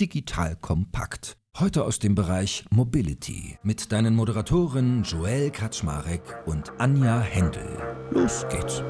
digital kompakt. Heute aus dem Bereich Mobility mit deinen Moderatoren Joel Kaczmarek und Anja Händel. Los geht's.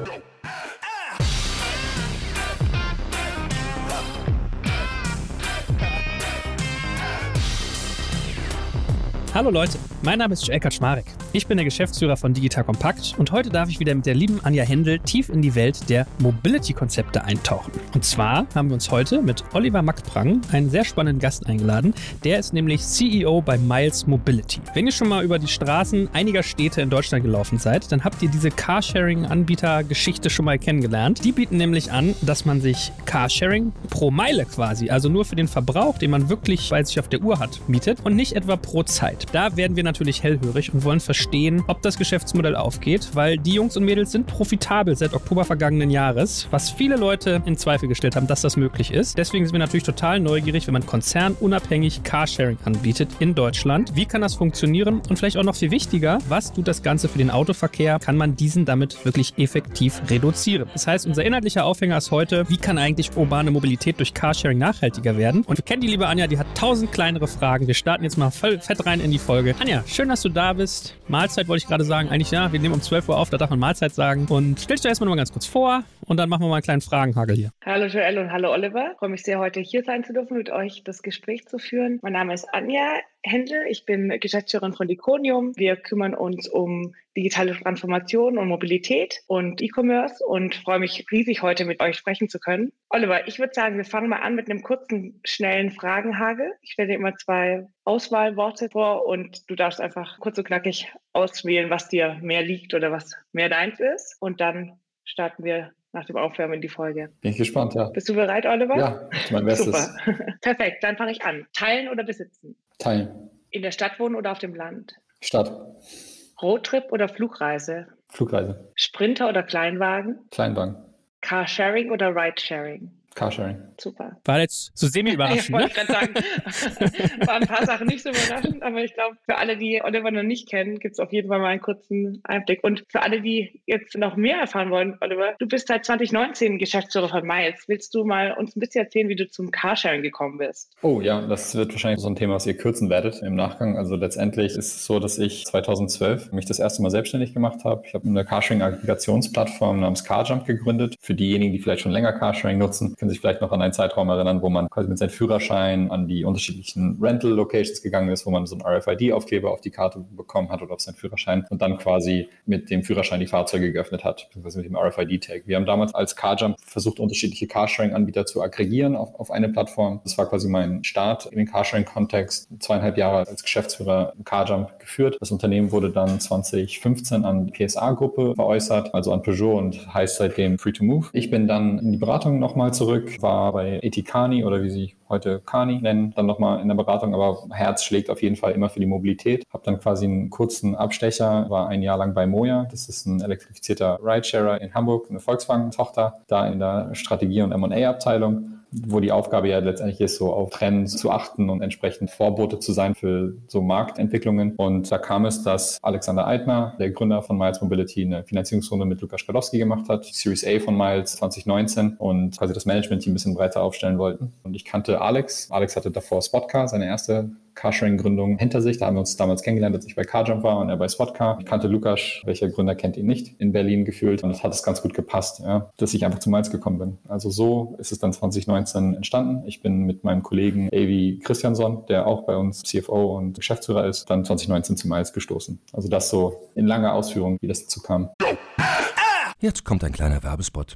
Hallo Leute, mein Name ist Joel Kaczmarek. Ich bin der Geschäftsführer von Digital Compact und heute darf ich wieder mit der lieben Anja Händel tief in die Welt der Mobility-Konzepte eintauchen. Und zwar haben wir uns heute mit Oliver Mackprang einen sehr spannenden Gast eingeladen. Der ist nämlich CEO bei Miles Mobility. Wenn ihr schon mal über die Straßen einiger Städte in Deutschland gelaufen seid, dann habt ihr diese Carsharing-Anbieter-Geschichte schon mal kennengelernt. Die bieten nämlich an, dass man sich Carsharing pro Meile quasi, also nur für den Verbrauch, den man wirklich bei sich auf der Uhr hat, mietet und nicht etwa pro Zeit. Da werden wir natürlich hellhörig und wollen verstehen, ob das Geschäftsmodell aufgeht, weil die Jungs und Mädels sind profitabel seit Oktober vergangenen Jahres, was viele Leute in Zweifel gestellt haben, dass das möglich ist. Deswegen sind wir natürlich total neugierig, wenn man konzernunabhängig Carsharing anbietet in Deutschland. Wie kann das funktionieren? Und vielleicht auch noch viel wichtiger, was tut das Ganze für den Autoverkehr? Kann man diesen damit wirklich effektiv reduzieren? Das heißt, unser inhaltlicher Aufhänger ist heute, wie kann eigentlich urbane Mobilität durch Carsharing nachhaltiger werden? Und wir kennen die liebe Anja, die hat tausend kleinere Fragen. Wir starten jetzt mal voll fett rein in die Folge. Anja, schön, dass du da bist. Mahlzeit wollte ich gerade sagen. Eigentlich ja, wir nehmen um 12 Uhr auf, da darf man Mahlzeit sagen. Und stell dich doch erstmal noch mal ganz kurz vor und dann machen wir mal einen kleinen Fragenhagel hier. Hallo Joel und hallo Oliver. Ich freue mich sehr, heute hier sein zu dürfen, mit euch das Gespräch zu führen. Mein Name ist Anja Händel. Ich bin Geschäftsführerin von Diconium. Wir kümmern uns um digitale Transformation und Mobilität und E-Commerce und freue mich riesig, heute mit euch sprechen zu können. Oliver, ich würde sagen, wir fangen mal an mit einem kurzen, schnellen Fragenhagel. Ich stelle dir immer zwei Auswahlworte vor und du darfst einfach kurz und knackig auswählen, was dir mehr liegt oder was mehr deins ist. Und dann starten wir nach dem Aufwärmen in die Folge. Bin ich gespannt, ja. Bist du bereit, Oliver? Ja, mein Bestes. Super. Perfekt, dann fange ich an. Teilen oder besitzen? Teilen. In der Stadt wohnen oder auf dem Land? Stadt. Roadtrip oder Flugreise? Flugreise. Sprinter oder Kleinwagen? Kleinwagen. Carsharing oder Ridesharing? Carsharing. Super. War jetzt so semi-überraschend, Ich ne? wollte gerade sagen, waren ein paar Sachen nicht so überraschend, aber ich glaube, für alle, die Oliver noch nicht kennen, gibt es auf jeden Fall mal einen kurzen Einblick. Und für alle, die jetzt noch mehr erfahren wollen, Oliver, du bist seit 2019 Geschäftsführer von Miles. Willst du mal uns ein bisschen erzählen, wie du zum Carsharing gekommen bist? Oh ja, das wird wahrscheinlich so ein Thema, was ihr kürzen werdet im Nachgang. Also letztendlich ist es so, dass ich 2012 mich das erste Mal selbstständig gemacht habe. Ich habe eine Carsharing-Aggregationsplattform namens CarJump gegründet. Für diejenigen, die vielleicht schon länger Carsharing nutzen, können sich vielleicht noch an einen Zeitraum erinnern, wo man quasi mit seinem Führerschein an die unterschiedlichen Rental-Locations gegangen ist, wo man so einen RFID-Aufkleber auf die Karte bekommen hat oder auf seinen Führerschein und dann quasi mit dem Führerschein die Fahrzeuge geöffnet hat, beziehungsweise mit dem RFID-Tag. Wir haben damals als CarJump versucht, unterschiedliche Carsharing-Anbieter zu aggregieren auf, auf eine Plattform. Das war quasi mein Start in den Carsharing-Kontext. Zweieinhalb Jahre als Geschäftsführer CarJump geführt. Das Unternehmen wurde dann 2015 an die PSA-Gruppe veräußert, also an Peugeot und heißt seitdem Free to Move. Ich bin dann in die Beratung nochmal zurück, war bei Etikani oder wie sie heute Kani nennen, dann nochmal in der Beratung, aber Herz schlägt auf jeden Fall immer für die Mobilität. Habe dann quasi einen kurzen Abstecher, war ein Jahr lang bei Moja, das ist ein elektrifizierter Ridesharer in Hamburg, eine Volkswagen-Tochter, da in der Strategie- und M&A-Abteilung wo die Aufgabe ja letztendlich ist, so auf Trends zu achten und entsprechend Vorbote zu sein für so Marktentwicklungen. Und da kam es, dass Alexander Eitner, der Gründer von Miles Mobility, eine Finanzierungsrunde mit Lukas Skadowski gemacht hat, Series A von Miles 2019 und quasi das Management-Team ein bisschen breiter aufstellen wollten. Und ich kannte Alex. Alex hatte davor Spotcar, seine erste Carsharing-Gründung hinter sich. Da haben wir uns damals kennengelernt, als ich bei Carjump war und er bei Spotcar. Ich kannte Lukas, welcher Gründer kennt ihn nicht, in Berlin gefühlt. Und das hat es ganz gut gepasst, ja, dass ich einfach zu Miles gekommen bin. Also so ist es dann 2019 entstanden. Ich bin mit meinem Kollegen Avi Christiansson, der auch bei uns CFO und Geschäftsführer ist, dann 2019 zu Miles gestoßen. Also das so in langer Ausführung, wie das dazu kam. Jetzt kommt ein kleiner Werbespot.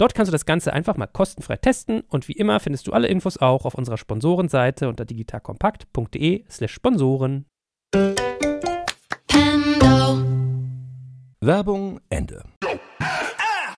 Dort kannst du das Ganze einfach mal kostenfrei testen und wie immer findest du alle Infos auch auf unserer Sponsorenseite unter digitalkompakt.de slash Sponsoren. Werbung Ende.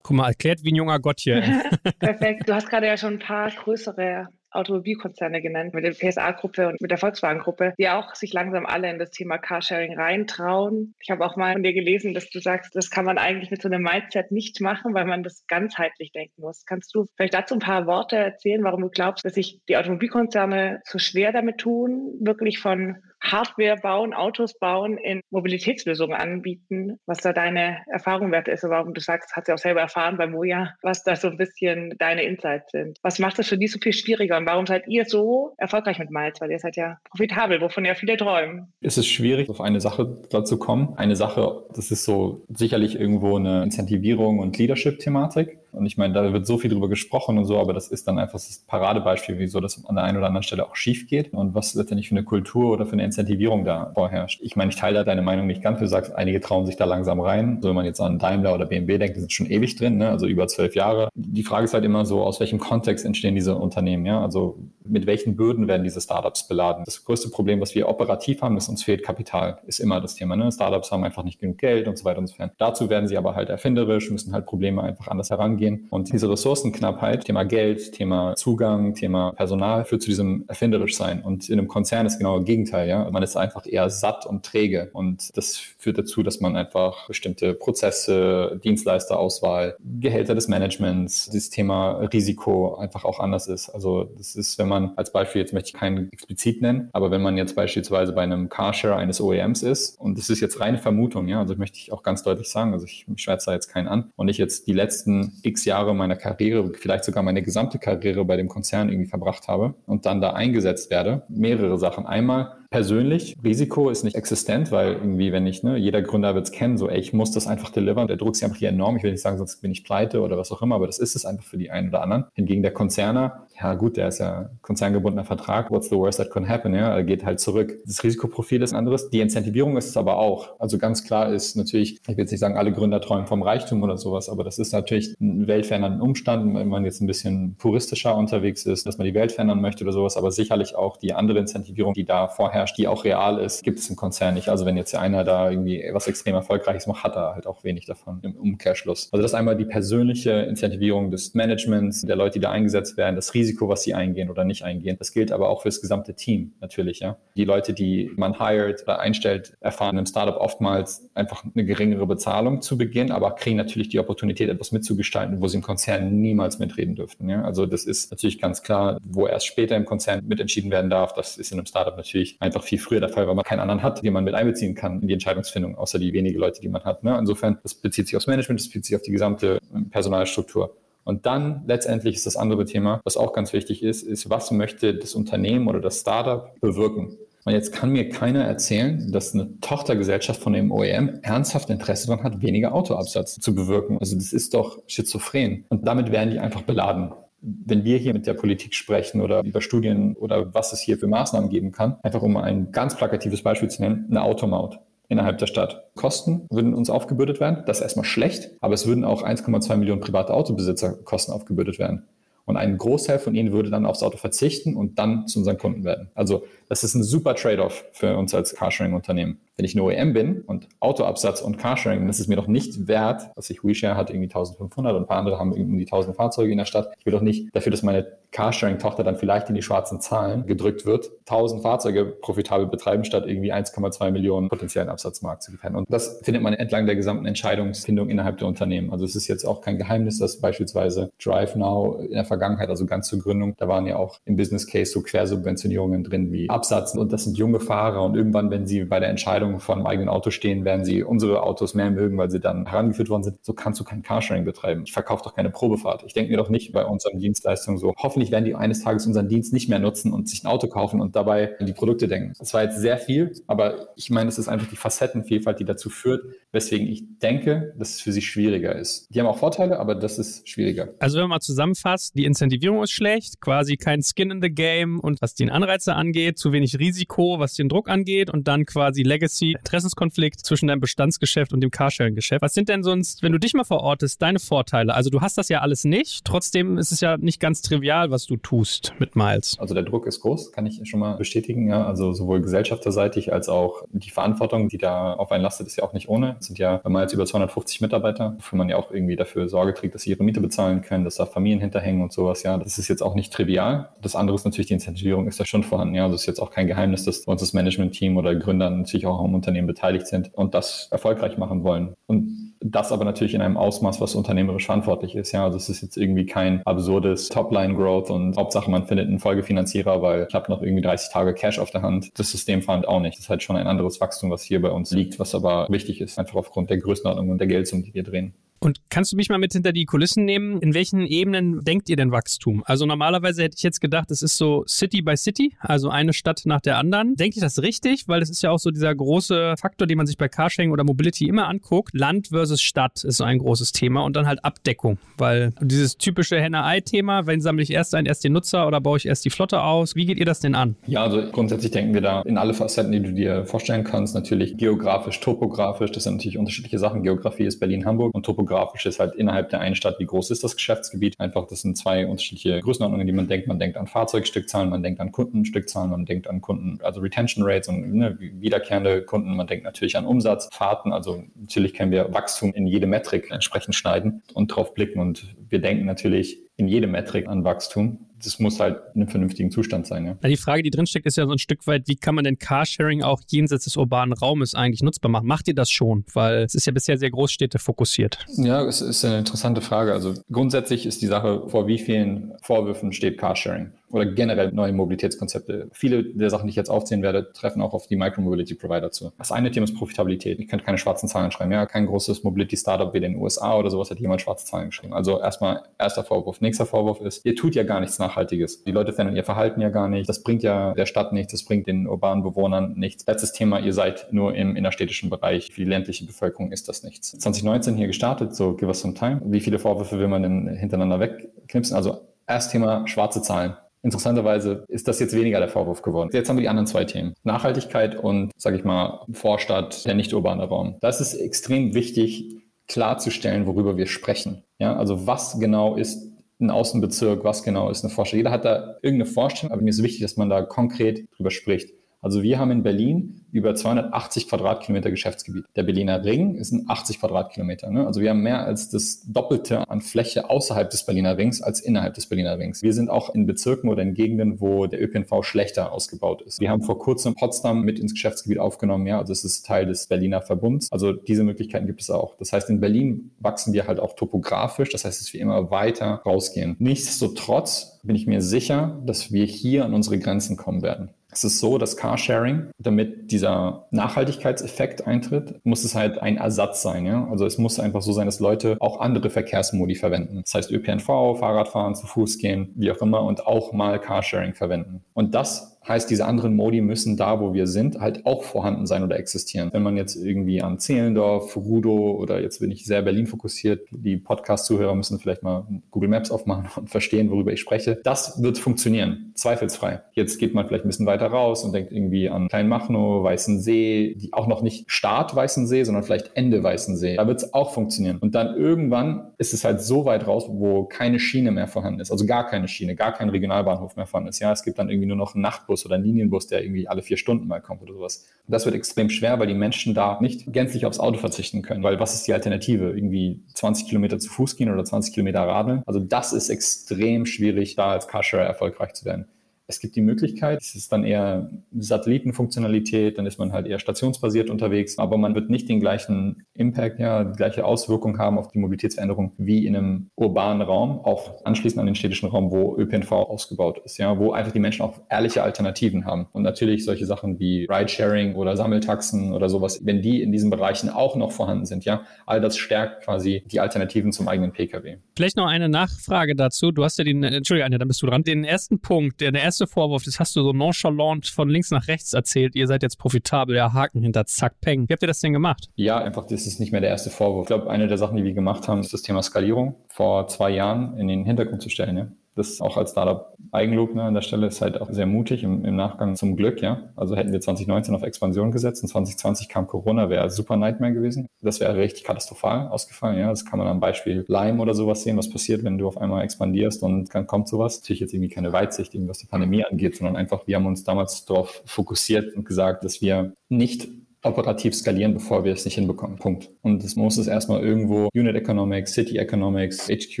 Guck mal, erklärt wie ein junger Gott hier. Perfekt. Du hast gerade ja schon ein paar größere Automobilkonzerne genannt, mit der PSA-Gruppe und mit der Volkswagen-Gruppe, die auch sich langsam alle in das Thema Carsharing reintrauen. Ich habe auch mal von dir gelesen, dass du sagst, das kann man eigentlich mit so einem Mindset nicht machen, weil man das ganzheitlich denken muss. Kannst du vielleicht dazu ein paar Worte erzählen, warum du glaubst, dass sich die Automobilkonzerne so schwer damit tun, wirklich von Hardware bauen, Autos bauen, in Mobilitätslösungen anbieten, was da deine Erfahrung wert ist, warum du sagst, hast du auch selber erfahren bei Moja, was da so ein bisschen deine Insights sind. Was macht das für die so viel schwieriger und warum seid ihr so erfolgreich mit Miles? Weil ihr seid ja profitabel, wovon ja viele träumen. Es ist schwierig, auf eine Sache dazu kommen. Eine Sache, das ist so sicherlich irgendwo eine Incentivierung und Leadership-Thematik. Und ich meine, da wird so viel drüber gesprochen und so, aber das ist dann einfach das Paradebeispiel, wieso das an der einen oder anderen Stelle auch schief geht und was letztendlich für eine Kultur oder für eine Incentivierung da vorherrscht. Ich meine, ich teile da deine Meinung nicht ganz. Du sagst, einige trauen sich da langsam rein. So, wenn man jetzt an Daimler oder BMW denkt, die sind schon ewig drin, ne? also über zwölf Jahre. Die Frage ist halt immer so, aus welchem Kontext entstehen diese Unternehmen? Ja? Also mit welchen Bürden werden diese Startups beladen? Das größte Problem, was wir operativ haben, ist, uns fehlt Kapital, ist immer das Thema. Ne? Startups haben einfach nicht genug Geld und so weiter und so fort. Dazu werden sie aber halt erfinderisch, müssen halt Probleme einfach anders herangehen. Und diese Ressourcenknappheit, Thema Geld, Thema Zugang, Thema Personal, führt zu diesem erfinderisch sein. Und in einem Konzern ist genau das Gegenteil. Ja? Man ist einfach eher satt und träge. Und das führt dazu, dass man einfach bestimmte Prozesse, Dienstleisterauswahl, Gehälter des Managements, das Thema Risiko einfach auch anders ist. Also das ist, wenn man als Beispiel, jetzt möchte ich keinen explizit nennen, aber wenn man jetzt beispielsweise bei einem Carshare eines OEMs ist, und das ist jetzt reine Vermutung, ja, also möchte ich auch ganz deutlich sagen, also ich schwärze da jetzt keinen an, und ich jetzt die letzten x Jahre meiner Karriere, vielleicht sogar meine gesamte Karriere bei dem Konzern irgendwie verbracht habe und dann da eingesetzt werde, mehrere Sachen. Einmal persönlich, Risiko ist nicht existent, weil irgendwie, wenn ich, ne, jeder Gründer wird es kennen, so, ey, ich muss das einfach delivern. Der Druck ist einfach hier enorm. Ich will nicht sagen, sonst bin ich pleite oder was auch immer, aber das ist es einfach für die einen oder anderen. Hingegen der Konzerner, ja gut, der ist ja konzerngebundener Vertrag. What's the worst that can happen? Ja, er geht halt zurück. Das Risikoprofil ist ein anderes. Die Incentivierung ist es aber auch. Also ganz klar ist natürlich, ich will jetzt nicht sagen, alle Gründer träumen vom Reichtum oder sowas, aber das ist natürlich ein weltverändernder Umstand, wenn man jetzt ein bisschen puristischer unterwegs ist, dass man die Welt verändern möchte oder sowas, aber sicherlich auch die andere Incentivierung, die da vorher herrscht, die auch real ist, gibt es im Konzern nicht. Also wenn jetzt einer da irgendwie was extrem Erfolgreiches macht, hat er halt auch wenig davon im Umkehrschluss. Also das ist einmal die persönliche Incentivierung des Managements, der Leute, die da eingesetzt werden, das Risiko, was sie eingehen oder nicht eingehen. Das gilt aber auch für das gesamte Team natürlich. Ja. Die Leute, die man hired oder einstellt, erfahren im Startup oftmals einfach eine geringere Bezahlung zu Beginn, aber kriegen natürlich die Opportunität, etwas mitzugestalten, wo sie im Konzern niemals mitreden dürften. Ja. Also das ist natürlich ganz klar, wo erst später im Konzern mitentschieden werden darf. Das ist in einem Startup natürlich einfach viel früher der Fall, weil man keinen anderen hat, den man mit einbeziehen kann in die Entscheidungsfindung, außer die wenigen Leute, die man hat. Ne? Insofern, das bezieht sich aufs Management, das bezieht sich auf die gesamte ähm, Personalstruktur. Und dann letztendlich ist das andere Thema, was auch ganz wichtig ist, ist, was möchte das Unternehmen oder das Startup bewirken? Und jetzt kann mir keiner erzählen, dass eine Tochtergesellschaft von dem OEM ernsthaft Interesse daran hat, weniger Autoabsatz zu bewirken. Also das ist doch schizophren. Und damit werden die einfach beladen wenn wir hier mit der Politik sprechen oder über Studien oder was es hier für Maßnahmen geben kann, einfach um ein ganz plakatives Beispiel zu nennen, eine Automaut innerhalb der Stadt. Kosten würden uns aufgebürdet werden. Das ist erstmal schlecht, aber es würden auch 1,2 Millionen private Autobesitzer Kosten aufgebürdet werden. Und ein Großteil von ihnen würde dann aufs Auto verzichten und dann zu unseren Kunden werden. Also das ist ein super Trade-off für uns als Carsharing-Unternehmen. Wenn ich eine OEM bin und Autoabsatz und Carsharing, dann ist es mir doch nicht wert, was ich WeShare hat irgendwie 1500 und ein paar andere haben irgendwie 1000 Fahrzeuge in der Stadt. Ich will doch nicht dafür, dass meine Carsharing-Tochter dann vielleicht in die schwarzen Zahlen gedrückt wird, 1000 Fahrzeuge profitabel betreiben, statt irgendwie 1,2 Millionen potenziellen Absatzmarkt zu gefährden. Und das findet man entlang der gesamten Entscheidungsfindung innerhalb der Unternehmen. Also es ist jetzt auch kein Geheimnis, dass beispielsweise DriveNow in der Vergangenheit, also ganz zur Gründung, da waren ja auch im Business Case so Quersubventionierungen drin wie Absatz und das sind junge Fahrer und irgendwann, wenn sie bei der Entscheidung Entscheidung von einem eigenen Auto stehen, werden sie unsere Autos mehr mögen, weil sie dann herangeführt worden sind. So kannst du kein Carsharing betreiben. Ich verkaufe doch keine Probefahrt. Ich denke mir doch nicht bei unseren Dienstleistungen so, hoffentlich werden die eines Tages unseren Dienst nicht mehr nutzen und sich ein Auto kaufen und dabei an die Produkte denken. Das war jetzt sehr viel, aber ich meine, es ist einfach die Facettenvielfalt, die dazu führt, weswegen ich denke, dass es für sie schwieriger ist. Die haben auch Vorteile, aber das ist schwieriger. Also wenn man mal zusammenfasst, die Incentivierung ist schlecht, quasi kein Skin in the Game und was den Anreize angeht, zu wenig Risiko, was den Druck angeht und dann quasi Legacy, Interessenskonflikt zwischen deinem Bestandsgeschäft und dem Carsharing-Geschäft. Was sind denn sonst, wenn du dich mal verortest, deine Vorteile? Also du hast das ja alles nicht, trotzdem ist es ja nicht ganz trivial, was du tust mit Miles. Also der Druck ist groß, kann ich schon mal bestätigen. Ja. Also sowohl gesellschafterseitig als auch die Verantwortung, die da auf einen lastet, ist ja auch nicht ohne. Es sind ja bei Miles über 250 Mitarbeiter, wofür man ja auch irgendwie dafür Sorge trägt, dass sie ihre Miete bezahlen können, dass da Familien hinterhängen und sowas. Ja, das ist jetzt auch nicht trivial. Das andere ist natürlich die Incentivierung ist da schon vorhanden. Ja, also ist jetzt auch kein Geheimnis, dass uns das Management-Team oder Gründer natürlich auch am Unternehmen beteiligt sind und das erfolgreich machen wollen. Und das aber natürlich in einem Ausmaß, was unternehmerisch verantwortlich ist. Ja, also es ist jetzt irgendwie kein absurdes Topline-Growth und Hauptsache man findet einen Folgefinanzierer, weil ich habe noch irgendwie 30 Tage Cash auf der Hand. Das System fand auch nicht. Das ist halt schon ein anderes Wachstum, was hier bei uns liegt, was aber wichtig ist, einfach aufgrund der Größenordnung und der Geldsumme, die wir drehen. Und kannst du mich mal mit hinter die Kulissen nehmen? In welchen Ebenen denkt ihr denn Wachstum? Also normalerweise hätte ich jetzt gedacht, es ist so City by City, also eine Stadt nach der anderen. Denke ich das richtig? Weil es ist ja auch so dieser große Faktor, den man sich bei Carsharing oder Mobility immer anguckt. Land versus Stadt ist so ein großes Thema und dann halt Abdeckung, weil dieses typische Henne-Ei-Thema, wenn sammle ich erst ein, erst den Nutzer oder baue ich erst die Flotte aus? Wie geht ihr das denn an? Ja, also grundsätzlich denken wir da in alle Facetten, die du dir vorstellen kannst. Natürlich geografisch, topografisch, das sind natürlich unterschiedliche Sachen. Geografie ist Berlin-Hamburg und topografisch geografisch ist halt innerhalb der einen Stadt, wie groß ist das Geschäftsgebiet. Einfach, das sind zwei unterschiedliche Größenordnungen, die man denkt. Man denkt an Fahrzeugstückzahlen, man denkt an Kundenstückzahlen, man denkt an Kunden, also Retention Rates und ne, wiederkehrende Kunden. Man denkt natürlich an Umsatz, Fahrten. Also natürlich können wir Wachstum in jede Metrik entsprechend schneiden und drauf blicken. Und wir denken natürlich in jede Metrik an Wachstum das muss halt in einem vernünftigen Zustand sein. Ja. Die Frage, die drinsteckt, ist ja so ein Stück weit, wie kann man denn Carsharing auch jenseits des urbanen Raumes eigentlich nutzbar machen? Macht ihr das schon? Weil es ist ja bisher sehr Großstädte fokussiert. Ja, es ist eine interessante Frage. Also grundsätzlich ist die Sache, vor wie vielen Vorwürfen steht Carsharing? Oder generell neue Mobilitätskonzepte. Viele der Sachen, die ich jetzt aufzählen werde, treffen auch auf die Micro-Mobility-Provider zu. Das eine Thema ist Profitabilität. Ich könnte keine schwarzen Zahlen schreiben. Ja, kein großes Mobility-Startup wie in den USA oder sowas hat jemand schwarze Zahlen geschrieben. Also erstmal erster Vorwurf. Nächster Vorwurf ist, ihr tut ja gar nichts Nachhaltiges. Die Leute verändern ihr Verhalten ja gar nicht. Das bringt ja der Stadt nichts. Das bringt den urbanen Bewohnern nichts. Letztes Thema, ihr seid nur im innerstädtischen Bereich. Für die ländliche Bevölkerung ist das nichts. 2019 hier gestartet, so give us some time. Wie viele Vorwürfe will man denn hintereinander wegknipsen? Also erst Thema schwarze Zahlen. Interessanterweise ist das jetzt weniger der Vorwurf geworden. Jetzt haben wir die anderen zwei Themen. Nachhaltigkeit und, sage ich mal, Vorstadt, der nicht urbane Raum. Da ist extrem wichtig, klarzustellen, worüber wir sprechen. Ja, also was genau ist ein Außenbezirk, was genau ist eine Vorstadt. Jeder hat da irgendeine Vorstellung, aber mir ist wichtig, dass man da konkret drüber spricht. Also wir haben in Berlin über 280 Quadratkilometer Geschäftsgebiet. Der Berliner Ring ist ein 80 Quadratkilometer. Ne? Also wir haben mehr als das Doppelte an Fläche außerhalb des Berliner Rings als innerhalb des Berliner Rings. Wir sind auch in Bezirken oder in Gegenden, wo der ÖPNV schlechter ausgebaut ist. Wir haben vor kurzem Potsdam mit ins Geschäftsgebiet aufgenommen. Ja, also es ist Teil des Berliner Verbunds. Also diese Möglichkeiten gibt es auch. Das heißt, in Berlin wachsen wir halt auch topografisch. Das heißt, dass wir immer weiter rausgehen. Nichtsdestotrotz bin ich mir sicher, dass wir hier an unsere Grenzen kommen werden. Es ist so, dass Carsharing, damit dieser Nachhaltigkeitseffekt eintritt, muss es halt ein Ersatz sein. Ja? Also es muss einfach so sein, dass Leute auch andere Verkehrsmodi verwenden. Das heißt ÖPNV, Fahrradfahren, zu Fuß gehen, wie auch immer und auch mal Carsharing verwenden. Und das Heißt, diese anderen Modi müssen da, wo wir sind, halt auch vorhanden sein oder existieren. Wenn man jetzt irgendwie an Zehlendorf, Rudo oder jetzt bin ich sehr Berlin fokussiert, die Podcast-Zuhörer müssen vielleicht mal Google Maps aufmachen und verstehen, worüber ich spreche. Das wird funktionieren, zweifelsfrei. Jetzt geht man vielleicht ein bisschen weiter raus und denkt irgendwie an Kleinmachnow, Weißensee, die auch noch nicht Start Weißensee, sondern vielleicht Ende Weißensee. Da wird es auch funktionieren. Und dann irgendwann ist es halt so weit raus, wo keine Schiene mehr vorhanden ist. Also gar keine Schiene, gar kein Regionalbahnhof mehr vorhanden ist. Ja, es gibt dann irgendwie nur noch einen Nachtbus Nachtbus oder ein Linienbus, der irgendwie alle vier Stunden mal kommt oder sowas. Und das wird extrem schwer, weil die Menschen da nicht gänzlich aufs Auto verzichten können. Weil was ist die Alternative? Irgendwie 20 Kilometer zu Fuß gehen oder 20 Kilometer radeln? Also das ist extrem schwierig, da als Carsharer erfolgreich zu werden. Es gibt die Möglichkeit, es ist dann eher Satellitenfunktionalität, dann ist man halt eher stationsbasiert unterwegs, aber man wird nicht den gleichen Impact, ja, die gleiche Auswirkung haben auf die Mobilitätsveränderung wie in einem urbanen Raum, auch anschließend an den städtischen Raum, wo ÖPNV ausgebaut ist, ja, wo einfach die Menschen auch ehrliche Alternativen haben. Und natürlich solche Sachen wie Ridesharing oder Sammeltaxen oder sowas, wenn die in diesen Bereichen auch noch vorhanden sind, ja, all das stärkt quasi die Alternativen zum eigenen Pkw. Vielleicht noch eine Nachfrage dazu. Du hast ja den, Entschuldigung, Anja, dann bist du dran. Den ersten Punkt, der, der erste Vorwurf, das hast du so nonchalant von links nach rechts erzählt. Ihr seid jetzt profitabel, ja, Haken hinter Zack, Peng. Wie habt ihr das denn gemacht? Ja, einfach, das ist nicht mehr der erste Vorwurf. Ich glaube, eine der Sachen, die wir gemacht haben, ist das Thema Skalierung vor zwei Jahren in den Hintergrund zu stellen. Ja? Das auch als Startup Eigenlob ne, an der Stelle ist halt auch sehr mutig im, im, Nachgang zum Glück, ja. Also hätten wir 2019 auf Expansion gesetzt und 2020 kam Corona, wäre super Nightmare gewesen. Das wäre richtig katastrophal ausgefallen, ja. Das kann man am Beispiel Lime oder sowas sehen, was passiert, wenn du auf einmal expandierst und dann kommt sowas. Natürlich jetzt irgendwie keine Weitsicht, was die Pandemie angeht, sondern einfach, wir haben uns damals darauf fokussiert und gesagt, dass wir nicht operativ skalieren, bevor wir es nicht hinbekommen. Punkt. Und es muss es erstmal irgendwo Unit Economics, City Economics, HQ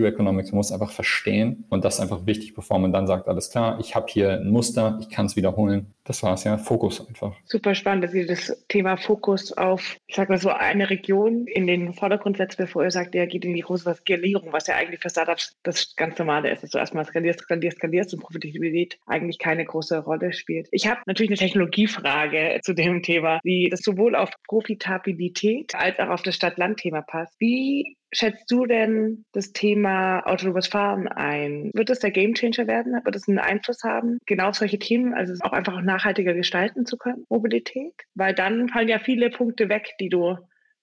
Economics, man muss einfach verstehen und das einfach wichtig, bevor man dann sagt, alles klar, ich habe hier ein Muster, ich kann es wiederholen. Das war's ja, Fokus einfach. Super spannend, dass ihr das Thema Fokus auf, ich sag mal so, eine Region in den Vordergrund setzt, bevor ihr sagt, ihr geht in die große Skalierung, was ja eigentlich für Startups das ganz Normale ist, dass du erstmal skalierst, skalierst, skalierst und Profitabilität eigentlich keine große Rolle spielt. Ich habe natürlich eine Technologiefrage zu dem Thema, die das sowohl auf Profitabilität als auch auf das Stadt-Land-Thema passt. Wie schätzt du denn das Thema autonomes Fahren ein? Wird es der Gamechanger werden? Wird es einen Einfluss haben, genau auf solche Themen, also auch einfach nachhaltiger gestalten zu können, Mobilität? Weil dann fallen ja viele Punkte weg, die du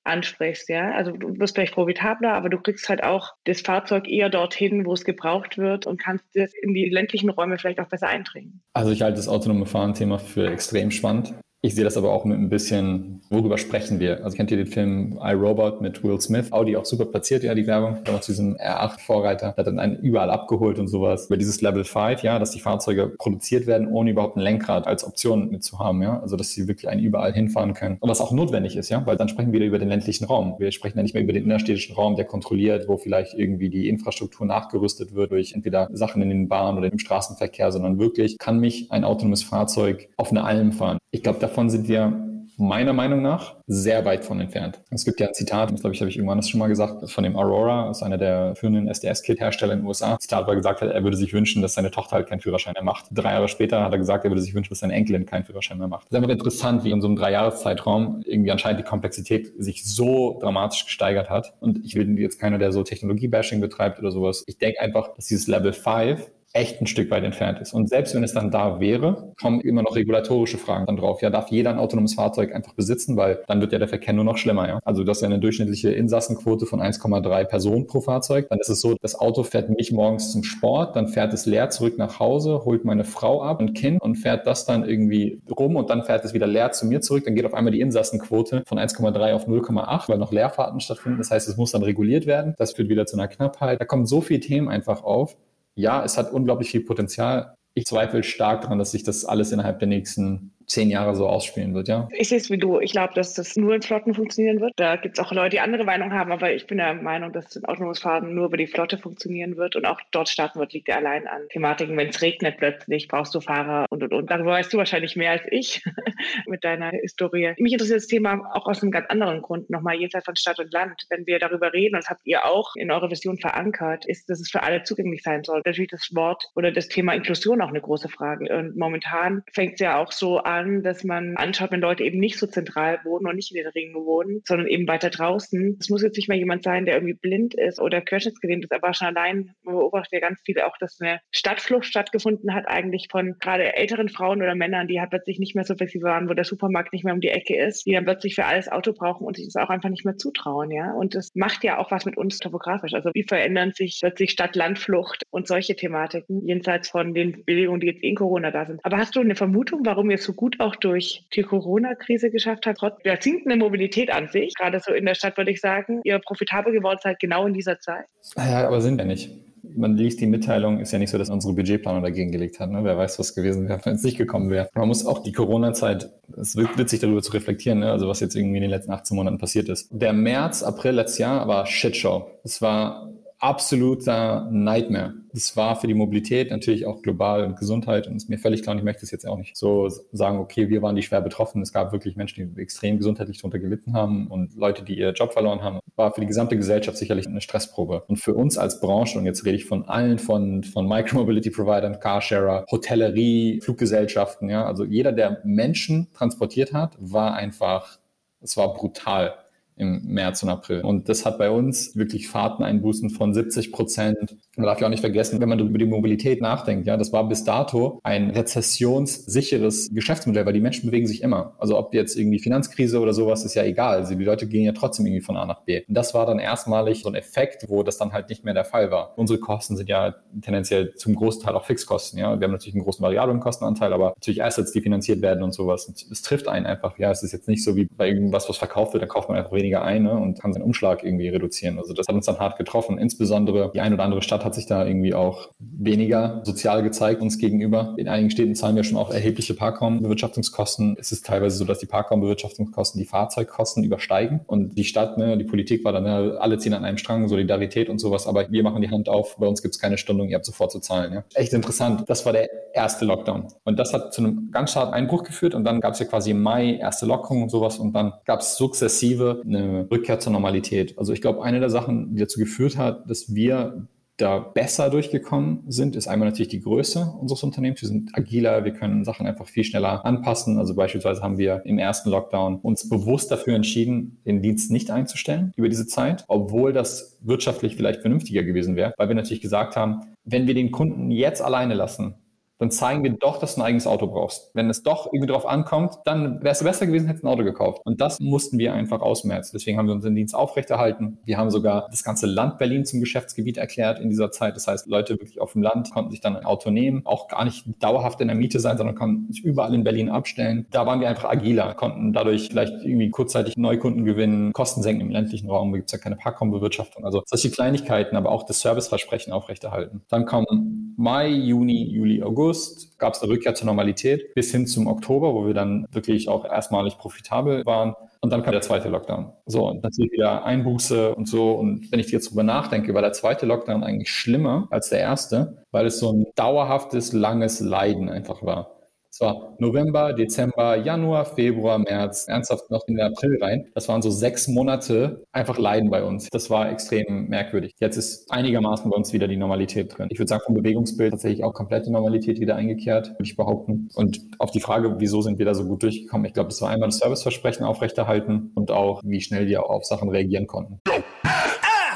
ansprichst, ja. Also du wirst vielleicht profitabler, aber du kriegst halt auch das Fahrzeug eher dorthin, wo es gebraucht wird und kannst das in die ländlichen Räume vielleicht auch besser eindringen. Also ich halte das autonome Fahren-Thema für extrem spannend. Ich sehe das aber auch mit ein bisschen, worüber sprechen wir? Also kennt ihr den Film iRobot mit Will Smith? Audi auch super platziert, ja, die Werbung. Damals zu diesem R8-Vorreiter. Hat dann einen überall abgeholt und sowas. Über dieses Level 5, ja, dass die Fahrzeuge produziert werden, ohne überhaupt ein Lenkrad als Option mit zu haben, ja. Also, dass sie wirklich einen überall hinfahren können. Und was auch notwendig ist, ja, weil dann sprechen wir wieder über den ländlichen Raum. Wir sprechen ja nicht mehr über den innerstädtischen Raum, der kontrolliert, wo vielleicht irgendwie die Infrastruktur nachgerüstet wird durch entweder Sachen in den Bahnen oder im Straßenverkehr, sondern wirklich kann mich ein autonomes Fahrzeug auf eine Alm fahren. Ich glaube, davon sind wir meiner Meinung nach sehr weit von entfernt. Es gibt ja ein Zitat, das glaube ich, habe ich irgendwann das schon mal gesagt, von dem Aurora, ist einer der führenden SDS-Kit-Hersteller in den USA. Zitat, wo er gesagt hat, er würde sich wünschen, dass seine Tochter halt keinen Führerschein mehr macht. Drei Jahre später hat er gesagt, er würde sich wünschen, dass seine Enkelin keinen Führerschein mehr macht. Das ist einfach interessant, wie in so einem Dreijahreszeitraum irgendwie anscheinend die Komplexität sich so dramatisch gesteigert hat. Und ich will jetzt keiner, der so Technologie-Bashing betreibt oder sowas. Ich denke einfach, dass dieses Level 5 echt ein Stück weit entfernt ist. Und selbst wenn es dann da wäre, kommen immer noch regulatorische Fragen dann drauf. Ja, darf jeder ein autonomes Fahrzeug einfach besitzen, weil dann wird ja der Verkehr nur noch schlimmer. Ja? Also das ist ja eine durchschnittliche Insassenquote von 1,3 Personen pro Fahrzeug. Dann ist es so, das Auto fährt mich morgens zum Sport, dann fährt es leer zurück nach Hause, holt meine Frau ab und Kind und fährt das dann irgendwie rum und dann fährt es wieder leer zu mir zurück. Dann geht auf einmal die Insassenquote von 1,3 auf 0,8, weil noch Leerfahrten stattfinden. Das heißt, es muss dann reguliert werden. Das führt wieder zu einer Knappheit. Da kommen so viele Themen einfach auf ja, es hat unglaublich viel Potenzial. Ich zweifle stark daran, dass sich das alles innerhalb der nächsten zehn Jahre so ausspielen wird, ja? Ich sehe es wie du. Ich glaube, dass das nur in Flotten funktionieren wird. Da gibt es auch Leute, die andere Meinung haben, aber ich bin der Meinung, dass ein autonomes Fahren nur über die Flotte funktionieren wird und auch dort starten wird, liegt ja allein an Thematiken. Wenn es regnet plötzlich, brauchst du Fahrer und und und. Darüber weißt du wahrscheinlich mehr als ich mit deiner Historie. Mich interessiert das Thema auch aus einem ganz anderen Grund nochmal, jenseits von Stadt und Land. Wenn wir darüber reden, und das habt ihr auch in eurer Vision verankert, ist, dass es für alle zugänglich sein soll. Natürlich das Wort oder das Thema Inklusion auch eine große Frage. Und momentan fängt es ja auch so an, an, dass man anschaut, wenn Leute eben nicht so zentral wohnen und nicht in den Ringen wohnen, sondern eben weiter draußen. Es muss jetzt nicht mehr jemand sein, der irgendwie blind ist oder querschnittsgelähmt ist, aber schon allein beobachtet ja ganz viel auch, dass eine Stadtflucht stattgefunden hat, eigentlich von gerade älteren Frauen oder Männern, die halt plötzlich nicht mehr so flexibel waren, wo der Supermarkt nicht mehr um die Ecke ist, die dann plötzlich für alles Auto brauchen und sich das auch einfach nicht mehr zutrauen, ja. Und das macht ja auch was mit uns topografisch. Also wie verändern sich plötzlich Stadt-Land-Flucht und solche Thematiken, jenseits von den Bewegungen, die jetzt in Corona da sind. Aber hast du eine Vermutung, warum wir so gut auch durch die Corona-Krise geschafft habt, trotz der sinkenden Mobilität an sich, gerade so in der Stadt, würde ich sagen, ihr profitabel geworden seid, genau in dieser Zeit? Ja, aber sind wir nicht man liest die Mitteilung, ist ja nicht so, dass unsere Budgetplanung dagegen gelegt hat. Ne? Wer weiß, was gewesen wäre, wenn es nicht gekommen wäre. Man muss auch die Corona-Zeit, es wird witzig darüber zu reflektieren, ne? also was jetzt irgendwie in den letzten 18 Monaten passiert ist. Der März, April letztes Jahr war Shitshow. Es war absoluter Nightmare. Das war für die Mobilität natürlich auch global und Gesundheit und ist mir völlig klar und ich möchte es jetzt auch nicht so sagen, okay, wir waren die schwer betroffen. Es gab wirklich Menschen, die extrem gesundheitlich darunter gelitten haben und Leute, die ihr Job verloren haben. War für die gesamte Gesellschaft sicherlich eine Stressprobe. Und für uns als Branche, und jetzt rede ich von allen, von, von Micromobility-Providern, Carsharer, Hotellerie, Fluggesellschaften, ja, also jeder, der Menschen transportiert hat, war einfach, es war brutal im März und April. Und das hat bei uns wirklich Fahrteneinbußen von 70 Prozent. Man darf ja auch nicht vergessen, wenn man über die Mobilität nachdenkt, ja, das war bis dato ein rezessionssicheres Geschäftsmodell, weil die Menschen bewegen sich immer. Also ob jetzt irgendwie Finanzkrise oder sowas, ist ja egal. Also die Leute gehen ja trotzdem irgendwie von A nach B. Und das war dann erstmalig so ein Effekt, wo das dann halt nicht mehr der Fall war. Unsere Kosten sind ja tendenziell zum großen Teil auch Fixkosten. Ja, wir haben natürlich einen großen variablen Kostenanteil, aber natürlich Assets, die finanziert werden und sowas. Und es trifft einen einfach. Ja, es ist jetzt nicht so wie bei irgendwas, was verkauft wird, dann kauft man einfach weniger weniger ein ne, und kann seinen Umschlag irgendwie reduzieren. Also das hat uns dann hart getroffen. Insbesondere die ein oder andere Stadt hat sich da irgendwie auch weniger sozial gezeigt uns gegenüber. In einigen Städten zahlen wir schon auch erhebliche Parkraumbewirtschaftungskosten. Es ist teilweise so, dass die Parkraumbewirtschaftungskosten die Fahrzeugkosten übersteigen und die Stadt, ne, die Politik war dann, ne, alle ziehen an einem Strang, Solidarität und sowas, aber wir machen die Hand auf, bei uns gibt es keine Stundung, ihr habt sofort zu zahlen. Ja. Echt interessant. Das war der erste Lockdown. Und das hat zu einem ganz starken Einbruch geführt und dann gab es ja quasi im Mai erste Lockerung und sowas und dann gab es sukzessive eine Rückkehr zur Normalität. Also ich glaube, eine der Sachen, die dazu geführt hat, dass wir da besser durchgekommen sind, ist einmal natürlich die Größe unseres Unternehmens. Wir sind agiler, wir können Sachen einfach viel schneller anpassen. Also beispielsweise haben wir im ersten Lockdown uns bewusst dafür entschieden, den Dienst nicht einzustellen über diese Zeit, obwohl das wirtschaftlich vielleicht vernünftiger gewesen wäre, weil wir natürlich gesagt haben, wenn wir den Kunden jetzt alleine lassen, dann zeigen wir doch, dass du ein eigenes Auto brauchst. Wenn es doch irgendwie drauf ankommt, dann wäre es besser gewesen, hättest ein Auto gekauft. Und das mussten wir einfach ausmerzen. Deswegen haben wir unseren Dienst aufrechterhalten. Wir haben sogar das ganze Land Berlin zum Geschäftsgebiet erklärt in dieser Zeit. Das heißt, Leute wirklich auf dem Land konnten sich dann ein Auto nehmen, auch gar nicht dauerhaft in der Miete sein, sondern konnten sich überall in Berlin abstellen. Da waren wir einfach agiler, konnten dadurch vielleicht irgendwie kurzzeitig Neukunden gewinnen, Kosten senken im ländlichen Raum. Da gibt es ja keine Parkraumbewirtschaftung. Also solche Kleinigkeiten, aber auch das Serviceversprechen aufrechterhalten. Dann kommen Mai, Juni, Juli, August August gab es eine Rückkehr zur Normalität bis hin zum Oktober, wo wir dann wirklich auch erstmalig profitabel waren. Und dann kam der zweite Lockdown. So, und natürlich wieder Einbuße und so. Und wenn ich jetzt drüber nachdenke, war der zweite Lockdown eigentlich schlimmer als der erste, weil es so ein dauerhaftes, langes Leiden einfach war. War November, Dezember, Januar, Februar, März, ernsthaft noch in den April rein. Das waren so sechs Monate einfach Leiden bei uns. Das war extrem merkwürdig. Jetzt ist einigermaßen bei uns wieder die Normalität drin. Ich würde sagen, vom Bewegungsbild tatsächlich auch komplette Normalität wieder eingekehrt, würde ich behaupten. Und auf die Frage, wieso sind wir da so gut durchgekommen? Ich glaube, das war einmal das Serviceversprechen aufrechterhalten und auch, wie schnell wir auf Sachen reagieren konnten.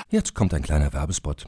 Jetzt kommt ein kleiner Werbespot.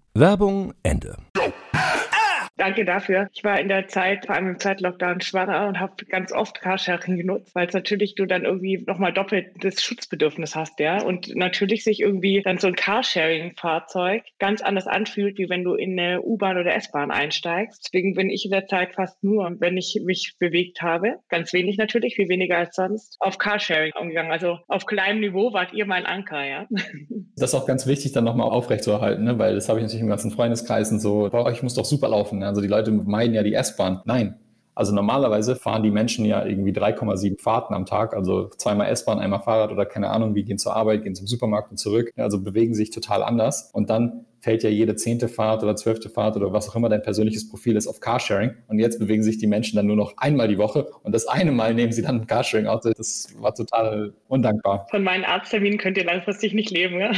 Werbung Ende. Danke dafür. Ich war in der Zeit, vor allem im Zeitlockdown, schwanger und habe ganz oft Carsharing genutzt, weil es natürlich du dann irgendwie nochmal doppelt das Schutzbedürfnis hast, ja. Und natürlich sich irgendwie dann so ein Carsharing-Fahrzeug ganz anders anfühlt, wie wenn du in eine U-Bahn oder S-Bahn einsteigst. Deswegen bin ich in der Zeit fast nur, wenn ich mich bewegt habe, ganz wenig natürlich, viel weniger als sonst, auf Carsharing umgegangen. Also auf kleinem Niveau wart ihr mein Anker, ja. Das ist auch ganz wichtig, dann nochmal aufrechtzuerhalten, ne? weil das habe ich natürlich im ganzen Freundeskreis und so, boah, ich muss doch super laufen. Ne? Also die Leute meiden ja die S-Bahn. Nein. Also normalerweise fahren die Menschen ja irgendwie 3,7 Fahrten am Tag, also zweimal S-Bahn, einmal Fahrrad oder keine Ahnung, wie gehen zur Arbeit, gehen zum Supermarkt und zurück. Also bewegen sich total anders. Und dann fällt ja jede zehnte Fahrt oder zwölfte Fahrt oder was auch immer dein persönliches Profil ist auf Carsharing. Und jetzt bewegen sich die Menschen dann nur noch einmal die Woche und das eine Mal nehmen sie dann ein Carsharing-Auto. Das war total undankbar. Von meinen Arztterminen könnt ihr langfristig nicht leben, ja?